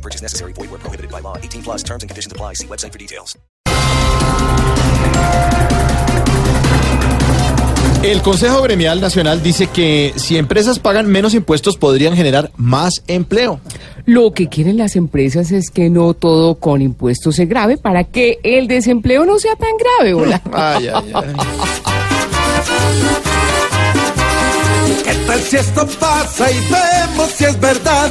No purchase necessary. Void where prohibited by law. 18 plus terms and conditions apply. See website for details. El Consejo Gremial Nacional dice que si empresas pagan menos impuestos podrían generar más empleo. Lo que quieren las empresas es que no todo con impuestos se grave para que el desempleo no sea tan grave, hola. Ay, ay, ay. ¿Qué tal si esto pasa y vemos si es verdad?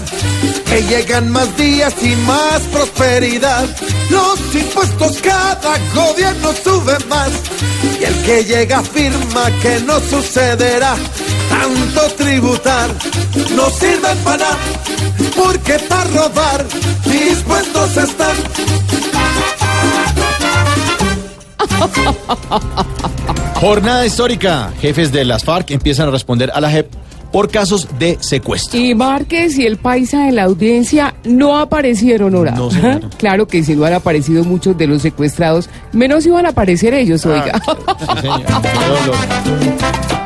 Que llegan más días y más prosperidad. Los impuestos cada gobierno sube más. Y el que llega afirma que no sucederá. Tanto tributar no sirve para nada. Porque para robar dispuestos están. Jornada histórica. Jefes de las FARC empiezan a responder a la JEP por casos de secuestro. Y Márquez y el paisa de la audiencia no aparecieron, Hora. No, señora. claro que si no han aparecido muchos de los secuestrados, menos iban a aparecer ellos, oiga. Sí, señor. Qué dolor.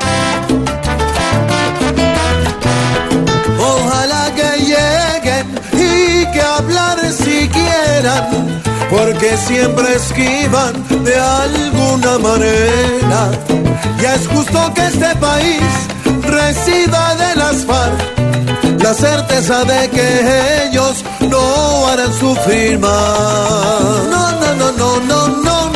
Ojalá que lleguen y que hablar si quieran, porque siempre esquivan de alguna manera. Ya es justo que este país de las FARC la certeza de que ellos no harán sufrir más. No, no, no, no, no, no, no.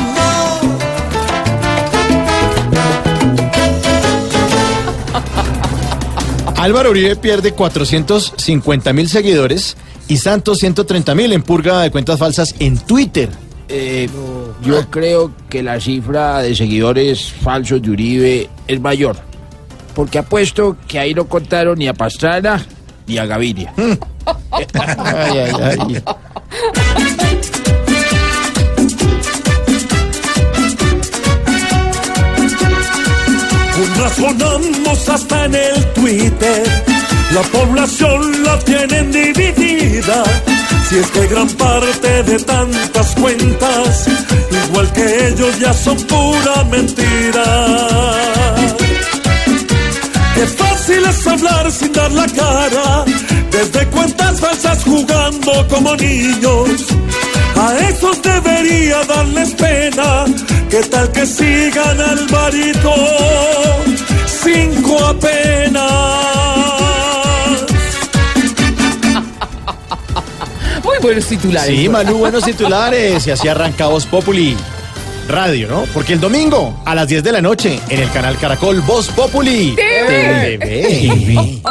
Álvaro Uribe pierde 450 mil seguidores y Santos 130 mil en purga de cuentas falsas en Twitter. Eh, yo creo que la cifra de seguidores falsos de Uribe es mayor. Porque apuesto que ahí no contaron ni a Pastrana ni a Gaviria. Ay, ay, ay. Con razonamos hasta en el Twitter. La población la tienen dividida. Si es que gran parte de tantas cuentas, igual que ellos, ya son pura mentira. Qué fácil es hablar sin dar la cara, desde cuentas falsas jugando como niños. A esos debería darles pena, que tal que sigan al marito, cinco apenas. Muy buenos titulares. Sí. Malú, buenos titulares. Y así arranca Voz Populi Radio, ¿no? Porque el domingo a las 10 de la noche en el canal Caracol Voz Populi TV. TV.